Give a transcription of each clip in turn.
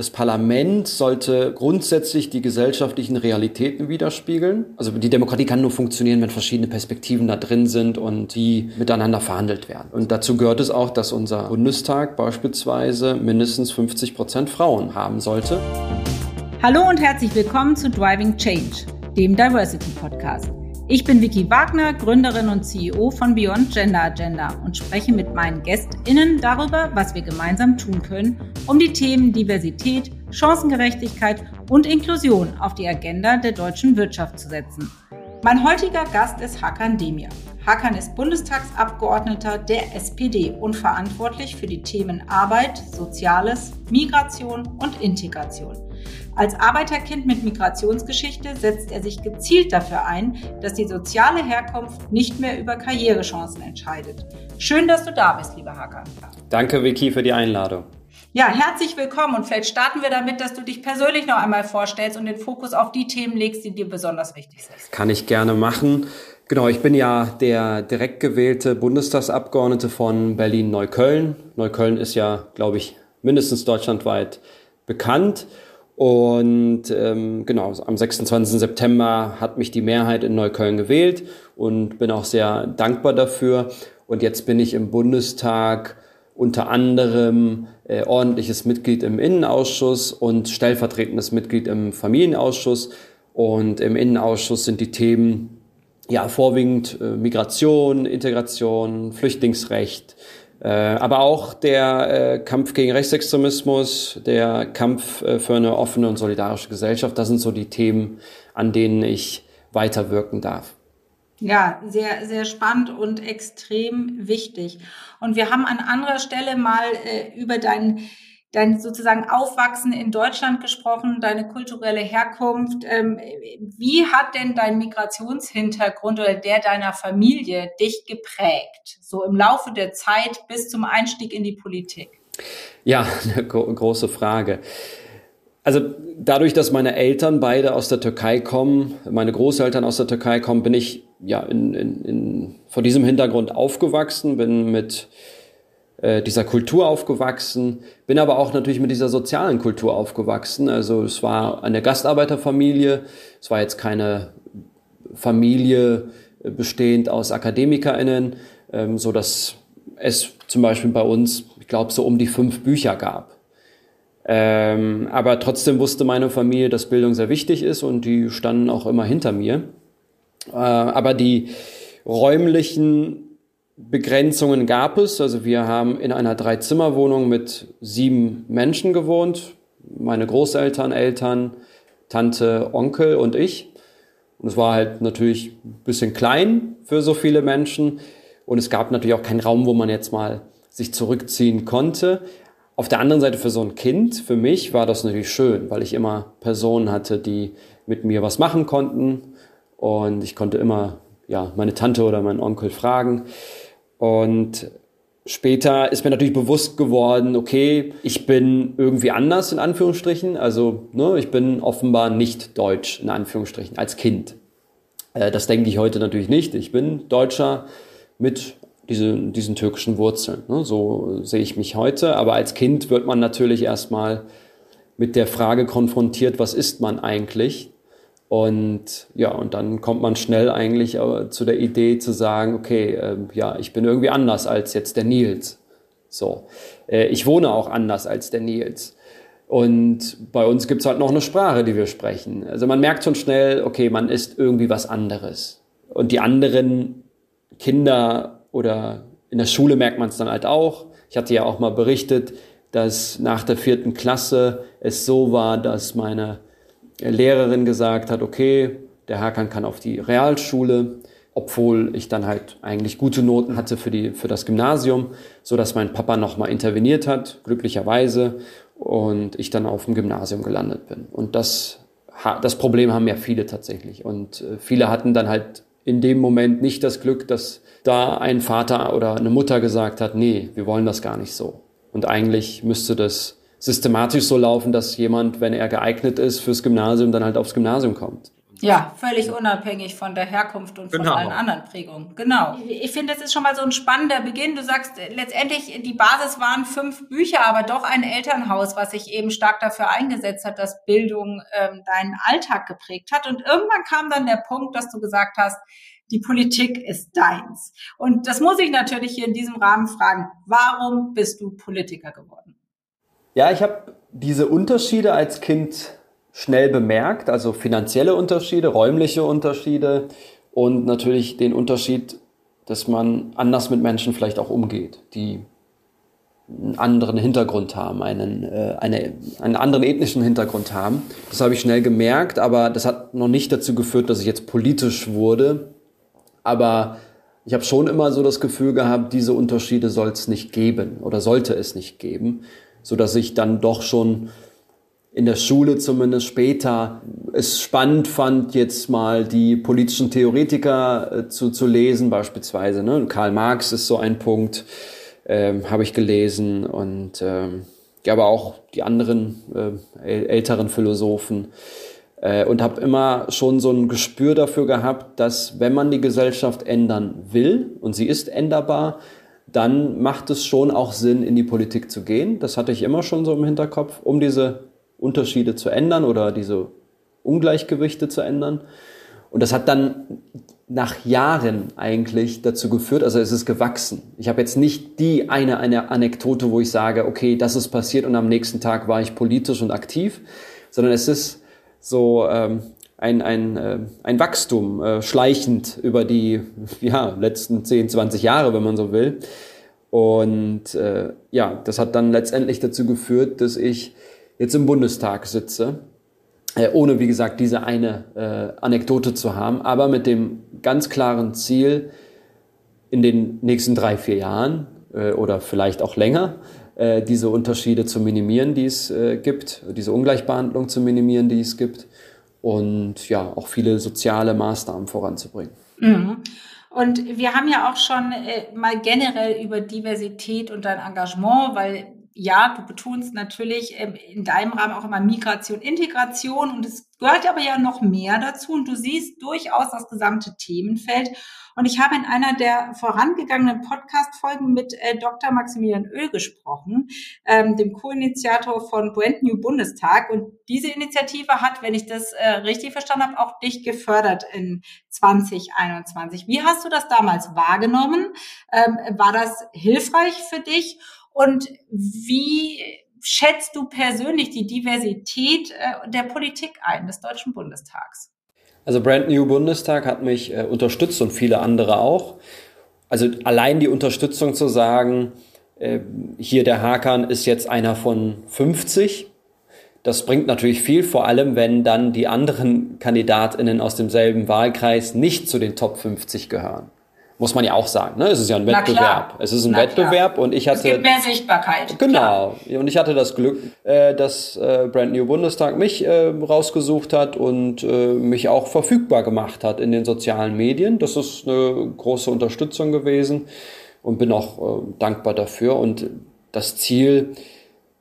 Das Parlament sollte grundsätzlich die gesellschaftlichen Realitäten widerspiegeln. Also die Demokratie kann nur funktionieren, wenn verschiedene Perspektiven da drin sind und die miteinander verhandelt werden. Und dazu gehört es auch, dass unser Bundestag beispielsweise mindestens 50 Prozent Frauen haben sollte. Hallo und herzlich willkommen zu Driving Change, dem Diversity Podcast. Ich bin Vicky Wagner, Gründerin und CEO von Beyond Gender Agenda und spreche mit meinen GästInnen darüber, was wir gemeinsam tun können, um die Themen Diversität, Chancengerechtigkeit und Inklusion auf die Agenda der deutschen Wirtschaft zu setzen. Mein heutiger Gast ist Hakan Demir. Hakan ist Bundestagsabgeordneter der SPD und verantwortlich für die Themen Arbeit, Soziales, Migration und Integration. Als Arbeiterkind mit Migrationsgeschichte setzt er sich gezielt dafür ein, dass die soziale Herkunft nicht mehr über Karrierechancen entscheidet. Schön, dass du da bist, lieber Hakan. Danke, Vicky, für die Einladung. Ja, herzlich willkommen und vielleicht starten wir damit, dass du dich persönlich noch einmal vorstellst und den Fokus auf die Themen legst, die dir besonders wichtig sind. Kann ich gerne machen. Genau, ich bin ja der direkt gewählte Bundestagsabgeordnete von Berlin-Neukölln. Neukölln ist ja, glaube ich, mindestens deutschlandweit bekannt. Und ähm, genau, am 26. September hat mich die Mehrheit in Neukölln gewählt und bin auch sehr dankbar dafür. Und jetzt bin ich im Bundestag unter anderem äh, ordentliches Mitglied im Innenausschuss und stellvertretendes Mitglied im Familienausschuss. Und im Innenausschuss sind die Themen ja, vorwiegend äh, Migration, Integration, Flüchtlingsrecht, aber auch der äh, Kampf gegen Rechtsextremismus, der Kampf äh, für eine offene und solidarische Gesellschaft, das sind so die Themen, an denen ich weiterwirken darf. Ja, sehr, sehr spannend und extrem wichtig. Und wir haben an anderer Stelle mal äh, über deinen dein sozusagen Aufwachsen in Deutschland gesprochen, deine kulturelle Herkunft. Ähm, wie hat denn dein Migrationshintergrund oder der deiner Familie dich geprägt, so im Laufe der Zeit bis zum Einstieg in die Politik? Ja, eine große Frage. Also dadurch, dass meine Eltern beide aus der Türkei kommen, meine Großeltern aus der Türkei kommen, bin ich ja in, in, in, vor diesem Hintergrund aufgewachsen, bin mit dieser Kultur aufgewachsen, bin aber auch natürlich mit dieser sozialen Kultur aufgewachsen. Also es war eine Gastarbeiterfamilie, es war jetzt keine Familie bestehend aus AkademikerInnen, ähm, so dass es zum Beispiel bei uns, ich glaube, so um die fünf Bücher gab. Ähm, aber trotzdem wusste meine Familie, dass Bildung sehr wichtig ist und die standen auch immer hinter mir. Äh, aber die räumlichen Begrenzungen gab es. Also wir haben in einer Dreizimmerwohnung mit sieben Menschen gewohnt. Meine Großeltern, Eltern, Tante, Onkel und ich. Und es war halt natürlich ein bisschen klein für so viele Menschen. Und es gab natürlich auch keinen Raum, wo man jetzt mal sich zurückziehen konnte. Auf der anderen Seite für so ein Kind, für mich war das natürlich schön, weil ich immer Personen hatte, die mit mir was machen konnten. Und ich konnte immer ja, meine Tante oder meinen Onkel fragen. Und später ist mir natürlich bewusst geworden, okay, ich bin irgendwie anders in Anführungsstrichen. Also ne, ich bin offenbar nicht deutsch in Anführungsstrichen als Kind. Äh, das denke ich heute natürlich nicht. Ich bin Deutscher mit diesen, diesen türkischen Wurzeln. Ne? So sehe ich mich heute. Aber als Kind wird man natürlich erstmal mit der Frage konfrontiert, was ist man eigentlich? Und ja, und dann kommt man schnell eigentlich äh, zu der Idee zu sagen, okay, äh, ja, ich bin irgendwie anders als jetzt der Nils. So. Äh, ich wohne auch anders als der Nils. Und bei uns gibt's halt noch eine Sprache, die wir sprechen. Also man merkt schon schnell, okay, man ist irgendwie was anderes. Und die anderen Kinder oder in der Schule merkt man es dann halt auch. Ich hatte ja auch mal berichtet, dass nach der vierten Klasse es so war, dass meine Lehrerin gesagt hat, okay, der Hakan kann auf die Realschule, obwohl ich dann halt eigentlich gute Noten hatte für, die, für das Gymnasium, so dass mein Papa nochmal interveniert hat, glücklicherweise, und ich dann auf dem Gymnasium gelandet bin. Und das, das Problem haben ja viele tatsächlich. Und äh, viele hatten dann halt in dem Moment nicht das Glück, dass da ein Vater oder eine Mutter gesagt hat, nee, wir wollen das gar nicht so. Und eigentlich müsste das systematisch so laufen, dass jemand, wenn er geeignet ist fürs Gymnasium, dann halt aufs Gymnasium kommt. Ja, völlig unabhängig von der Herkunft und von genau. allen anderen Prägungen. Genau. Ich finde, das ist schon mal so ein spannender Beginn. Du sagst, letztendlich, die Basis waren fünf Bücher, aber doch ein Elternhaus, was sich eben stark dafür eingesetzt hat, dass Bildung ähm, deinen Alltag geprägt hat. Und irgendwann kam dann der Punkt, dass du gesagt hast, die Politik ist deins. Und das muss ich natürlich hier in diesem Rahmen fragen. Warum bist du Politiker geworden? Ja, ich habe diese Unterschiede als Kind schnell bemerkt, also finanzielle Unterschiede, räumliche Unterschiede und natürlich den Unterschied, dass man anders mit Menschen vielleicht auch umgeht, die einen anderen Hintergrund haben, einen, äh, eine, einen anderen ethnischen Hintergrund haben. Das habe ich schnell gemerkt, aber das hat noch nicht dazu geführt, dass ich jetzt politisch wurde. Aber ich habe schon immer so das Gefühl gehabt, diese Unterschiede soll es nicht geben oder sollte es nicht geben, so dass ich dann doch schon in der Schule zumindest später es spannend fand, jetzt mal die politischen Theoretiker äh, zu, zu lesen, beispielsweise. Ne? Karl Marx ist so ein Punkt, ähm, habe ich gelesen und ähm, ja, aber auch die anderen äh, älteren Philosophen äh, und habe immer schon so ein Gespür dafür gehabt, dass wenn man die Gesellschaft ändern will und sie ist änderbar, dann macht es schon auch Sinn, in die Politik zu gehen. Das hatte ich immer schon so im Hinterkopf, um diese Unterschiede zu ändern oder diese Ungleichgewichte zu ändern. Und das hat dann nach Jahren eigentlich dazu geführt, also es ist gewachsen. Ich habe jetzt nicht die eine, eine Anekdote, wo ich sage, okay, das ist passiert und am nächsten Tag war ich politisch und aktiv, sondern es ist so ähm, ein, ein, äh, ein Wachstum, äh, schleichend über die ja, letzten 10, 20 Jahre, wenn man so will. Und äh, ja, das hat dann letztendlich dazu geführt, dass ich jetzt im Bundestag sitze, äh, ohne wie gesagt diese eine äh, Anekdote zu haben, aber mit dem ganz klaren Ziel, in den nächsten drei, vier Jahren äh, oder vielleicht auch länger, äh, diese Unterschiede zu minimieren, die es äh, gibt, diese Ungleichbehandlung zu minimieren, die es gibt und ja, auch viele soziale Maßnahmen voranzubringen. Mhm. Und wir haben ja auch schon äh, mal generell über Diversität und dein Engagement, weil ja, du betonst natürlich ähm, in deinem Rahmen auch immer Migration, Integration und es gehört aber ja noch mehr dazu und du siehst durchaus das gesamte Themenfeld. Und ich habe in einer der vorangegangenen Podcast-Folgen mit äh, Dr. Maximilian Öl gesprochen, ähm, dem Co-Initiator von Brand New Bundestag. Und diese Initiative hat, wenn ich das äh, richtig verstanden habe, auch dich gefördert in 2021. Wie hast du das damals wahrgenommen? Ähm, war das hilfreich für dich? Und wie schätzt du persönlich die Diversität äh, der Politik ein des Deutschen Bundestags? Also Brand New Bundestag hat mich äh, unterstützt und viele andere auch. Also allein die Unterstützung zu sagen, äh, hier der Hakan ist jetzt einer von 50, das bringt natürlich viel, vor allem wenn dann die anderen Kandidatinnen aus demselben Wahlkreis nicht zu den Top 50 gehören muss man ja auch sagen. Ne? Es ist ja ein Wettbewerb. Es ist ein Na Wettbewerb klar. und ich hatte. Es gibt mehr Sichtbarkeit. Genau. Klar. Und ich hatte das Glück, äh, dass äh, Brand New Bundestag mich äh, rausgesucht hat und äh, mich auch verfügbar gemacht hat in den sozialen Medien. Das ist eine große Unterstützung gewesen und bin auch äh, dankbar dafür. Und das Ziel,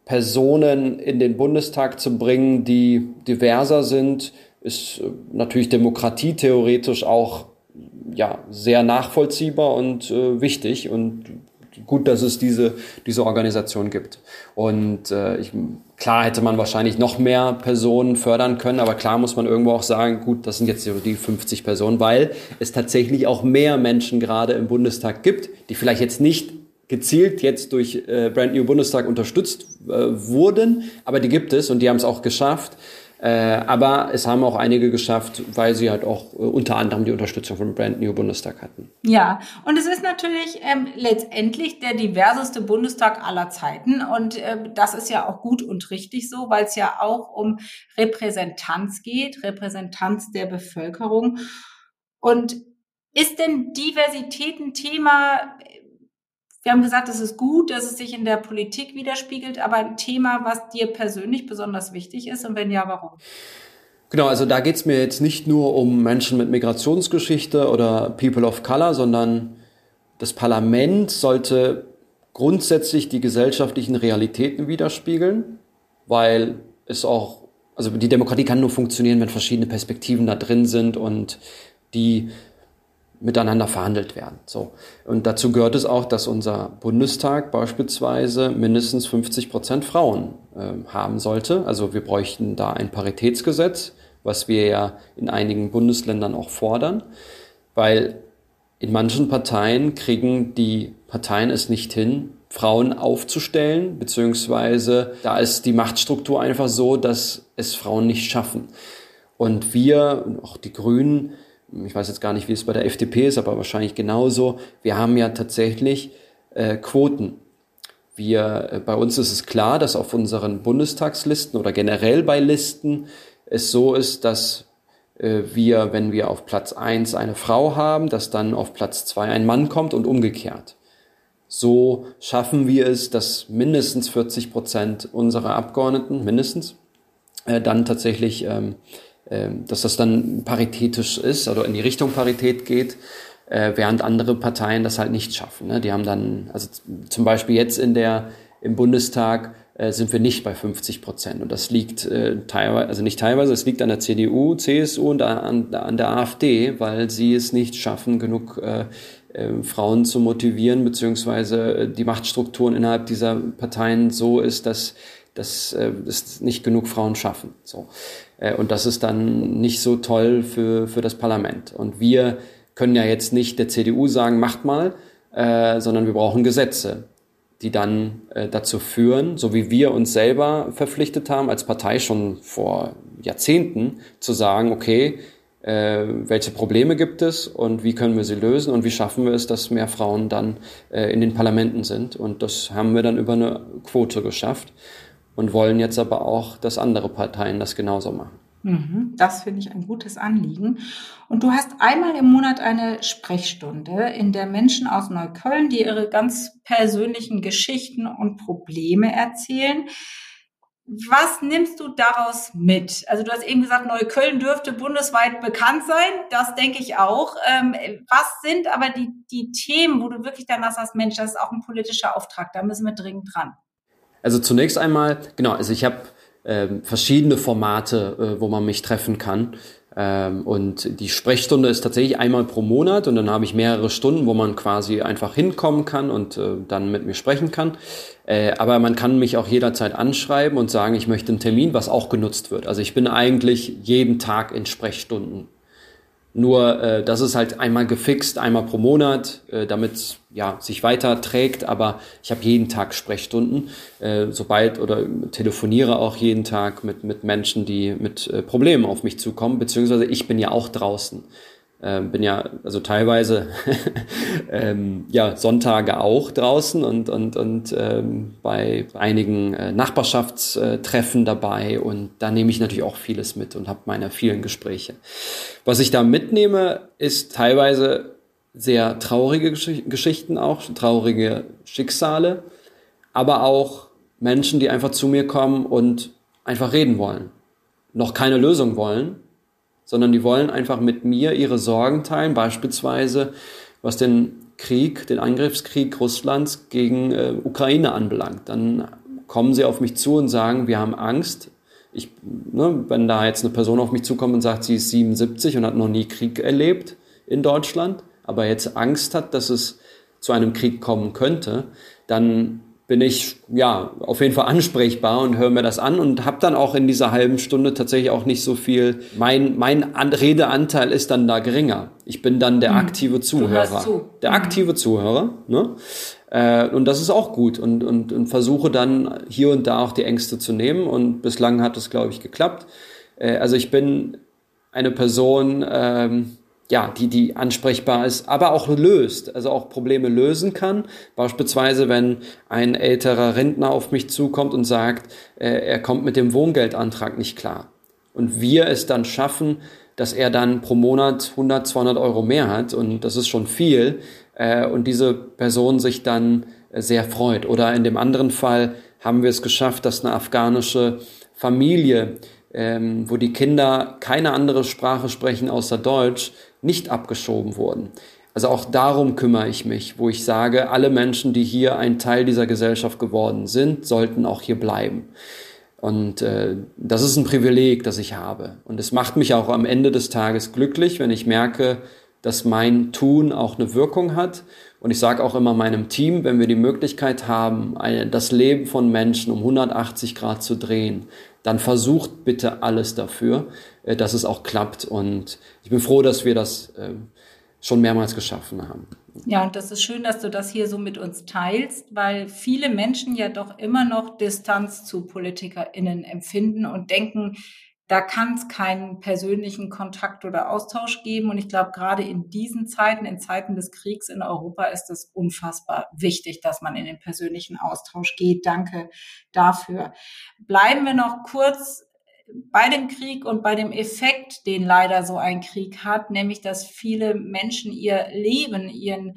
Personen in den Bundestag zu bringen, die diverser sind, ist äh, natürlich demokratietheoretisch auch ja, sehr nachvollziehbar und äh, wichtig und gut, dass es diese, diese Organisation gibt. Und äh, ich, klar hätte man wahrscheinlich noch mehr Personen fördern können, aber klar muss man irgendwo auch sagen, gut, das sind jetzt die 50 Personen, weil es tatsächlich auch mehr Menschen gerade im Bundestag gibt, die vielleicht jetzt nicht gezielt jetzt durch äh, Brand New Bundestag unterstützt äh, wurden, aber die gibt es und die haben es auch geschafft, äh, aber es haben auch einige geschafft, weil sie halt auch äh, unter anderem die Unterstützung von Brand New Bundestag hatten. Ja, und es ist natürlich ähm, letztendlich der diverseste Bundestag aller Zeiten. Und äh, das ist ja auch gut und richtig so, weil es ja auch um Repräsentanz geht, Repräsentanz der Bevölkerung. Und ist denn Diversität ein Thema, wir haben gesagt, es ist gut, dass es sich in der Politik widerspiegelt, aber ein Thema, was dir persönlich besonders wichtig ist und wenn ja, warum? Genau, also da geht es mir jetzt nicht nur um Menschen mit Migrationsgeschichte oder People of Color, sondern das Parlament sollte grundsätzlich die gesellschaftlichen Realitäten widerspiegeln, weil es auch also die Demokratie kann nur funktionieren, wenn verschiedene Perspektiven da drin sind und die miteinander verhandelt werden. So. Und dazu gehört es auch, dass unser Bundestag beispielsweise mindestens 50 Prozent Frauen äh, haben sollte. Also wir bräuchten da ein Paritätsgesetz, was wir ja in einigen Bundesländern auch fordern, weil in manchen Parteien kriegen die Parteien es nicht hin, Frauen aufzustellen, beziehungsweise da ist die Machtstruktur einfach so, dass es Frauen nicht schaffen. Und wir, auch die Grünen, ich weiß jetzt gar nicht, wie es bei der FDP ist, aber wahrscheinlich genauso, wir haben ja tatsächlich äh, Quoten. Wir, äh, bei uns ist es klar, dass auf unseren Bundestagslisten oder generell bei Listen es so ist, dass äh, wir, wenn wir auf Platz eins eine Frau haben, dass dann auf Platz zwei ein Mann kommt und umgekehrt. So schaffen wir es, dass mindestens 40 Prozent unserer Abgeordneten, mindestens, äh, dann tatsächlich ähm, dass das dann paritätisch ist oder in die Richtung Parität geht, äh, während andere Parteien das halt nicht schaffen. Ne? Die haben dann, also zum Beispiel jetzt in der, im Bundestag äh, sind wir nicht bei 50 Prozent. Und das liegt äh, teilweise, also nicht teilweise, es liegt an der CDU, CSU und an, an der AfD, weil sie es nicht schaffen, genug äh, äh, Frauen zu motivieren, beziehungsweise die Machtstrukturen innerhalb dieser Parteien so ist, dass dass es nicht genug Frauen schaffen. So. Äh, und das ist dann nicht so toll für, für das Parlament. Und wir können ja jetzt nicht der CDU sagen, macht mal, äh, sondern wir brauchen Gesetze, die dann äh, dazu führen, so wie wir uns selber verpflichtet haben, als Partei schon vor Jahrzehnten, zu sagen, okay, äh, welche Probleme gibt es und wie können wir sie lösen und wie schaffen wir es, dass mehr Frauen dann äh, in den Parlamenten sind. Und das haben wir dann über eine Quote geschafft und wollen jetzt aber auch, dass andere Parteien das genauso machen. Mhm, das finde ich ein gutes Anliegen. Und du hast einmal im Monat eine Sprechstunde, in der Menschen aus Neukölln, die ihre ganz persönlichen Geschichten und Probleme erzählen. Was nimmst du daraus mit? Also du hast eben gesagt, Neukölln dürfte bundesweit bekannt sein. Das denke ich auch. Ähm, was sind aber die, die Themen, wo du wirklich danach sagst, Mensch, das ist auch ein politischer Auftrag, da müssen wir dringend dran? Also zunächst einmal, genau, also ich habe ähm, verschiedene Formate, äh, wo man mich treffen kann. Ähm, und die Sprechstunde ist tatsächlich einmal pro Monat und dann habe ich mehrere Stunden, wo man quasi einfach hinkommen kann und äh, dann mit mir sprechen kann. Äh, aber man kann mich auch jederzeit anschreiben und sagen, ich möchte einen Termin, was auch genutzt wird. Also ich bin eigentlich jeden Tag in Sprechstunden nur äh, das ist halt einmal gefixt, einmal pro Monat, äh, damit ja sich weiter trägt. Aber ich habe jeden Tag Sprechstunden, äh, sobald oder telefoniere auch jeden Tag mit mit Menschen, die mit äh, Problemen auf mich zukommen. Beziehungsweise ich bin ja auch draußen. Ähm, bin ja also teilweise ähm, ja Sonntage auch draußen und und und ähm, bei einigen äh, Nachbarschaftstreffen dabei und da nehme ich natürlich auch vieles mit und habe meine vielen Gespräche. Was ich da mitnehme, ist teilweise sehr traurige Gesch Geschichten auch, traurige Schicksale, aber auch Menschen, die einfach zu mir kommen und einfach reden wollen, noch keine Lösung wollen sondern die wollen einfach mit mir ihre Sorgen teilen, beispielsweise was den Krieg, den Angriffskrieg Russlands gegen äh, Ukraine anbelangt. Dann kommen sie auf mich zu und sagen, wir haben Angst. Ich, ne, wenn da jetzt eine Person auf mich zukommt und sagt, sie ist 77 und hat noch nie Krieg erlebt in Deutschland, aber jetzt Angst hat, dass es zu einem Krieg kommen könnte, dann bin ich ja auf jeden Fall ansprechbar und höre mir das an und habe dann auch in dieser halben Stunde tatsächlich auch nicht so viel. Mein mein an Redeanteil ist dann da geringer. Ich bin dann der hm. aktive Zuhörer, zu. der aktive Zuhörer. Ne? Äh, und das ist auch gut und, und und versuche dann hier und da auch die Ängste zu nehmen und bislang hat es glaube ich geklappt. Äh, also ich bin eine Person. Ähm, ja, die, die ansprechbar ist, aber auch löst, also auch Probleme lösen kann. Beispielsweise, wenn ein älterer Rentner auf mich zukommt und sagt, äh, er kommt mit dem Wohngeldantrag nicht klar. Und wir es dann schaffen, dass er dann pro Monat 100, 200 Euro mehr hat und das ist schon viel äh, und diese Person sich dann äh, sehr freut. Oder in dem anderen Fall haben wir es geschafft, dass eine afghanische Familie, ähm, wo die Kinder keine andere Sprache sprechen außer Deutsch, nicht abgeschoben wurden. Also auch darum kümmere ich mich, wo ich sage, alle Menschen, die hier ein Teil dieser Gesellschaft geworden sind, sollten auch hier bleiben. Und äh, das ist ein Privileg, das ich habe. Und es macht mich auch am Ende des Tages glücklich, wenn ich merke, dass mein Tun auch eine Wirkung hat. Und ich sage auch immer meinem Team, wenn wir die Möglichkeit haben, eine, das Leben von Menschen um 180 Grad zu drehen, dann versucht bitte alles dafür, äh, dass es auch klappt. Und ich bin froh, dass wir das äh, schon mehrmals geschaffen haben. Ja, und das ist schön, dass du das hier so mit uns teilst, weil viele Menschen ja doch immer noch Distanz zu PolitikerInnen empfinden und denken, da kann es keinen persönlichen Kontakt oder Austausch geben. Und ich glaube, gerade in diesen Zeiten, in Zeiten des Kriegs in Europa, ist es unfassbar wichtig, dass man in den persönlichen Austausch geht. Danke dafür. Bleiben wir noch kurz bei dem Krieg und bei dem Effekt, den leider so ein Krieg hat, nämlich dass viele Menschen ihr Leben, ihren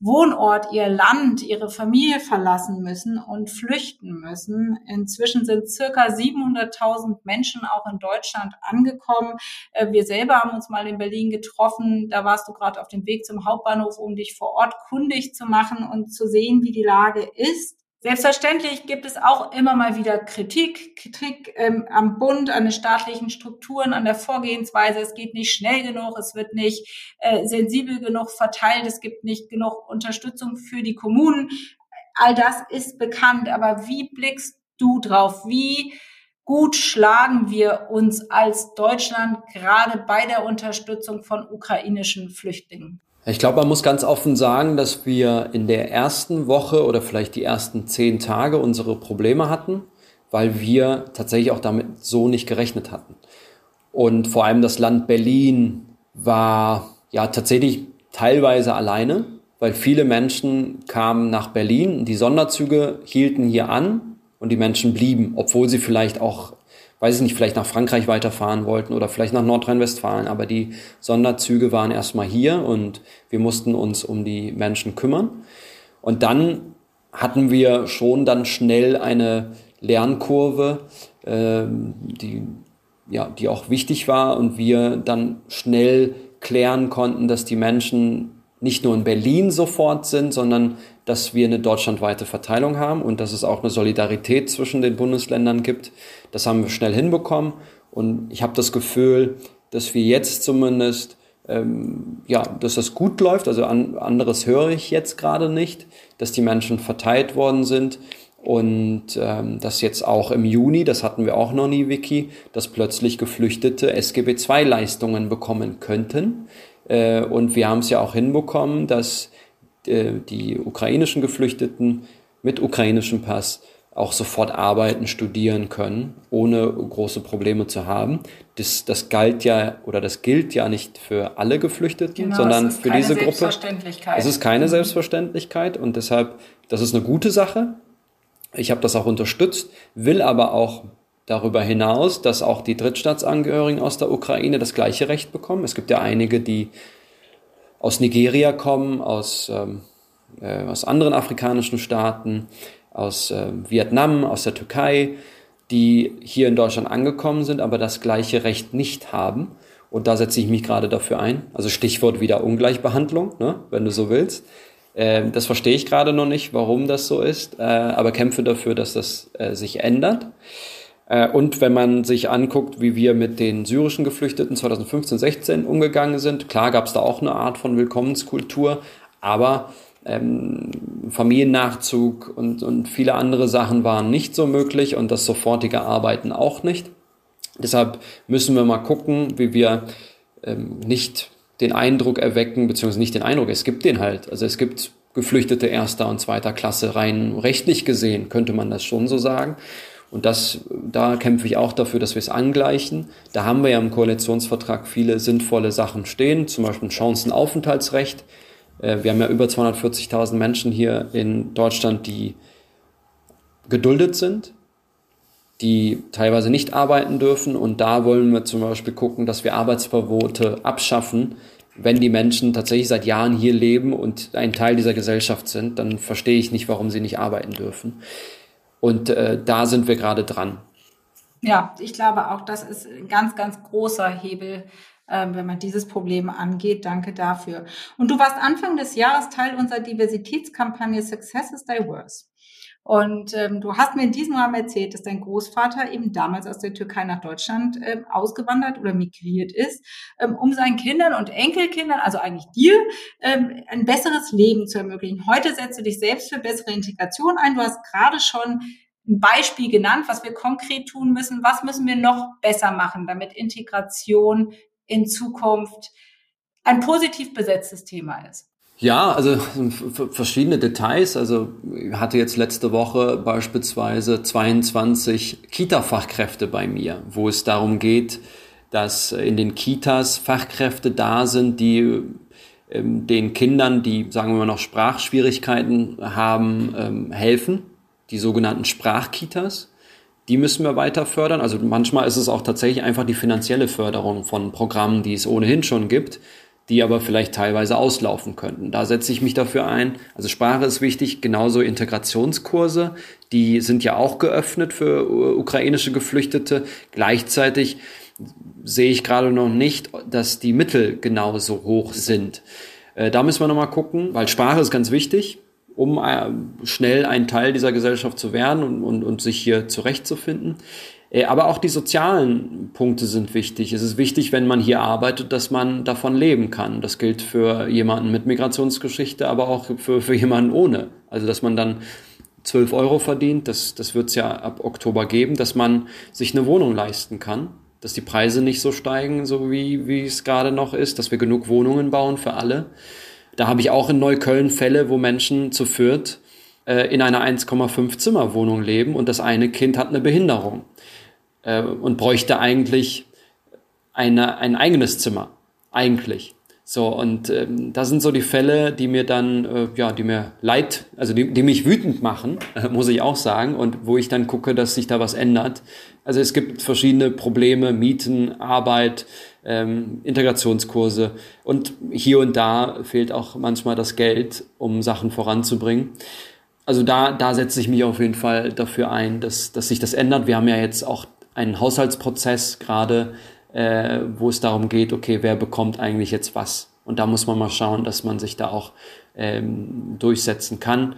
Wohnort, ihr Land, ihre Familie verlassen müssen und flüchten müssen. Inzwischen sind circa 700.000 Menschen auch in Deutschland angekommen. Äh, wir selber haben uns mal in Berlin getroffen. Da warst du gerade auf dem Weg zum Hauptbahnhof, um dich vor Ort kundig zu machen und zu sehen, wie die Lage ist. Selbstverständlich gibt es auch immer mal wieder Kritik, Kritik ähm, am Bund, an den staatlichen Strukturen, an der Vorgehensweise. Es geht nicht schnell genug, es wird nicht äh, sensibel genug verteilt, es gibt nicht genug Unterstützung für die Kommunen. All das ist bekannt, aber wie blickst du drauf? Wie gut schlagen wir uns als Deutschland gerade bei der Unterstützung von ukrainischen Flüchtlingen? Ich glaube, man muss ganz offen sagen, dass wir in der ersten Woche oder vielleicht die ersten zehn Tage unsere Probleme hatten, weil wir tatsächlich auch damit so nicht gerechnet hatten. Und vor allem das Land Berlin war ja tatsächlich teilweise alleine, weil viele Menschen kamen nach Berlin, die Sonderzüge hielten hier an und die Menschen blieben, obwohl sie vielleicht auch weiß ich nicht, vielleicht nach Frankreich weiterfahren wollten oder vielleicht nach Nordrhein-Westfalen. Aber die Sonderzüge waren erstmal hier und wir mussten uns um die Menschen kümmern. Und dann hatten wir schon dann schnell eine Lernkurve, äh, die, ja, die auch wichtig war und wir dann schnell klären konnten, dass die Menschen nicht nur in Berlin sofort sind, sondern dass wir eine deutschlandweite Verteilung haben und dass es auch eine Solidarität zwischen den Bundesländern gibt. Das haben wir schnell hinbekommen und ich habe das Gefühl, dass wir jetzt zumindest ähm, ja, dass das gut läuft. Also an, anderes höre ich jetzt gerade nicht, dass die Menschen verteilt worden sind und ähm, dass jetzt auch im Juni, das hatten wir auch noch nie, Vicky, dass plötzlich Geflüchtete SGB II-Leistungen bekommen könnten. Äh, und wir haben es ja auch hinbekommen, dass die ukrainischen Geflüchteten mit ukrainischem Pass auch sofort arbeiten, studieren können, ohne große Probleme zu haben. Das, das galt ja oder das gilt ja nicht für alle Geflüchteten, genau, sondern für diese Gruppe. Es ist keine mhm. Selbstverständlichkeit und deshalb, das ist eine gute Sache. Ich habe das auch unterstützt, will aber auch darüber hinaus, dass auch die Drittstaatsangehörigen aus der Ukraine das gleiche Recht bekommen. Es gibt ja einige, die aus Nigeria kommen, aus, ähm, äh, aus anderen afrikanischen Staaten, aus äh, Vietnam, aus der Türkei, die hier in Deutschland angekommen sind, aber das gleiche Recht nicht haben. Und da setze ich mich gerade dafür ein. Also Stichwort wieder Ungleichbehandlung, ne, wenn du so willst. Äh, das verstehe ich gerade noch nicht, warum das so ist, äh, aber kämpfe dafür, dass das äh, sich ändert. Äh, und wenn man sich anguckt, wie wir mit den syrischen Geflüchteten 2015, 16 umgegangen sind, klar gab es da auch eine Art von Willkommenskultur, aber ähm, Familiennachzug und, und viele andere Sachen waren nicht so möglich und das sofortige Arbeiten auch nicht. Deshalb müssen wir mal gucken, wie wir ähm, nicht den Eindruck erwecken, beziehungsweise nicht den Eindruck, es gibt den halt. Also es gibt Geflüchtete erster und zweiter Klasse rein rechtlich gesehen, könnte man das schon so sagen. Und das, da kämpfe ich auch dafür, dass wir es angleichen. Da haben wir ja im Koalitionsvertrag viele sinnvolle Sachen stehen, zum Beispiel ein Chancenaufenthaltsrecht. Äh, wir haben ja über 240.000 Menschen hier in Deutschland, die geduldet sind, die teilweise nicht arbeiten dürfen. Und da wollen wir zum Beispiel gucken, dass wir Arbeitsverbote abschaffen. Wenn die Menschen tatsächlich seit Jahren hier leben und ein Teil dieser Gesellschaft sind, dann verstehe ich nicht, warum sie nicht arbeiten dürfen. Und äh, da sind wir gerade dran. Ja, ich glaube auch, das ist ein ganz, ganz großer Hebel, äh, wenn man dieses Problem angeht. Danke dafür. Und du warst Anfang des Jahres Teil unserer Diversitätskampagne Success is Diverse. Und ähm, du hast mir in diesem Rahmen erzählt, dass dein Großvater eben damals aus der Türkei nach Deutschland ähm, ausgewandert oder migriert ist, ähm, um seinen Kindern und Enkelkindern, also eigentlich dir, ähm, ein besseres Leben zu ermöglichen. Heute setzt du dich selbst für bessere Integration ein. Du hast gerade schon ein Beispiel genannt, was wir konkret tun müssen. Was müssen wir noch besser machen, damit Integration in Zukunft ein positiv besetztes Thema ist? Ja, also verschiedene Details. Also ich hatte jetzt letzte Woche beispielsweise 22 Kita-Fachkräfte bei mir, wo es darum geht, dass in den Kitas Fachkräfte da sind, die ähm, den Kindern, die, sagen wir mal, noch Sprachschwierigkeiten haben, ähm, helfen. Die sogenannten Sprachkitas. Die müssen wir weiter fördern. Also manchmal ist es auch tatsächlich einfach die finanzielle Förderung von Programmen, die es ohnehin schon gibt die aber vielleicht teilweise auslaufen könnten. Da setze ich mich dafür ein. Also Sprache ist wichtig, genauso Integrationskurse, die sind ja auch geöffnet für ukrainische Geflüchtete. Gleichzeitig sehe ich gerade noch nicht, dass die Mittel genauso hoch sind. Äh, da müssen wir nochmal gucken, weil Sprache ist ganz wichtig, um äh, schnell ein Teil dieser Gesellschaft zu werden und, und, und sich hier zurechtzufinden. Äh, aber auch die sozialen Punkte sind wichtig. Es ist wichtig, wenn man hier arbeitet, dass man davon leben kann. Das gilt für jemanden mit Migrationsgeschichte, aber auch für, für jemanden ohne. Also, dass man dann 12 Euro verdient, das, das wird es ja ab Oktober geben, dass man sich eine Wohnung leisten kann, dass die Preise nicht so steigen, so wie, es gerade noch ist, dass wir genug Wohnungen bauen für alle. Da habe ich auch in Neukölln Fälle, wo Menschen zu Fürth äh, in einer 1,5 Zimmer Wohnung leben und das eine Kind hat eine Behinderung äh, und bräuchte eigentlich eine, ein eigenes Zimmer. Eigentlich. So, und ähm, das sind so die Fälle, die mir dann, äh, ja, die mir leid, also die, die mich wütend machen, äh, muss ich auch sagen, und wo ich dann gucke, dass sich da was ändert. Also es gibt verschiedene Probleme, Mieten, Arbeit, ähm, Integrationskurse und hier und da fehlt auch manchmal das Geld, um Sachen voranzubringen also da, da setze ich mich auf jeden Fall dafür ein, dass, dass sich das ändert. Wir haben ja jetzt auch einen Haushaltsprozess gerade, äh, wo es darum geht, okay, wer bekommt eigentlich jetzt was? Und da muss man mal schauen, dass man sich da auch ähm, durchsetzen kann.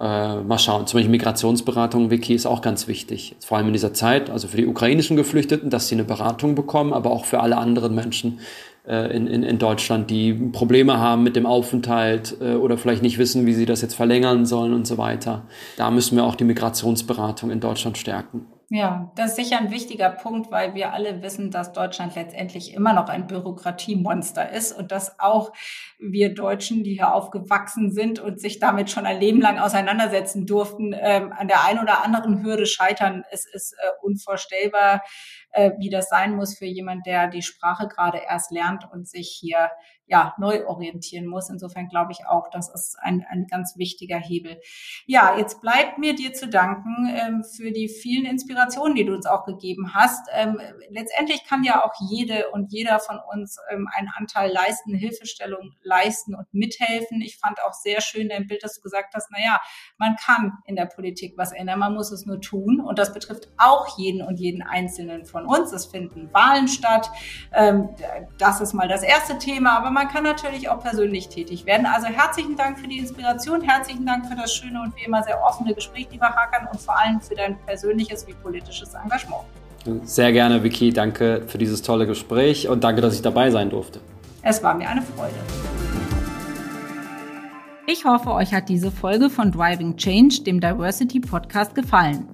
Äh, mal schauen. Zum Beispiel Migrationsberatung, Wiki, ist auch ganz wichtig. Vor allem in dieser Zeit, also für die ukrainischen Geflüchteten, dass sie eine Beratung bekommen, aber auch für alle anderen Menschen, äh, in, in, in Deutschland, die Probleme haben mit dem Aufenthalt äh, oder vielleicht nicht wissen, wie sie das jetzt verlängern sollen und so weiter. Da müssen wir auch die Migrationsberatung in Deutschland stärken. Ja, das ist sicher ein wichtiger Punkt, weil wir alle wissen, dass Deutschland letztendlich immer noch ein Bürokratiemonster ist und dass auch wir Deutschen, die hier aufgewachsen sind und sich damit schon ein Leben lang auseinandersetzen durften, ähm, an der einen oder anderen Hürde scheitern. Es ist äh, unvorstellbar, äh, wie das sein muss für jemand, der die Sprache gerade erst lernt und sich hier ja, neu orientieren muss. Insofern glaube ich auch, das ist ein, ein ganz wichtiger Hebel. Ja, jetzt bleibt mir dir zu danken ähm, für die vielen Inspirationen, die du uns auch gegeben hast. Ähm, letztendlich kann ja auch jede und jeder von uns ähm, einen Anteil leisten, Hilfestellung leisten und mithelfen. Ich fand auch sehr schön dein Bild, dass du gesagt hast, na ja, man kann in der Politik was ändern, man muss es nur tun. Und das betrifft auch jeden und jeden Einzelnen von uns. Es finden Wahlen statt. Ähm, das ist mal das erste Thema, aber man man kann natürlich auch persönlich tätig werden. Also herzlichen Dank für die Inspiration, herzlichen Dank für das schöne und wie immer sehr offene Gespräch, lieber Hakan, und vor allem für dein persönliches wie politisches Engagement. Sehr gerne, Vicky. Danke für dieses tolle Gespräch und danke, dass ich dabei sein durfte. Es war mir eine Freude. Ich hoffe, euch hat diese Folge von Driving Change, dem Diversity Podcast, gefallen.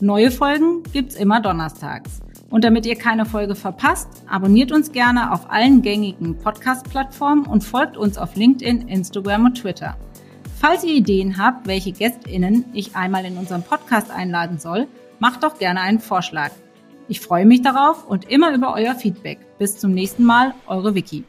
Neue Folgen gibt's immer donnerstags. Und damit ihr keine Folge verpasst, abonniert uns gerne auf allen gängigen Podcast-Plattformen und folgt uns auf LinkedIn, Instagram und Twitter. Falls ihr Ideen habt, welche GästInnen ich einmal in unserem Podcast einladen soll, macht doch gerne einen Vorschlag. Ich freue mich darauf und immer über euer Feedback. Bis zum nächsten Mal, eure Vicky.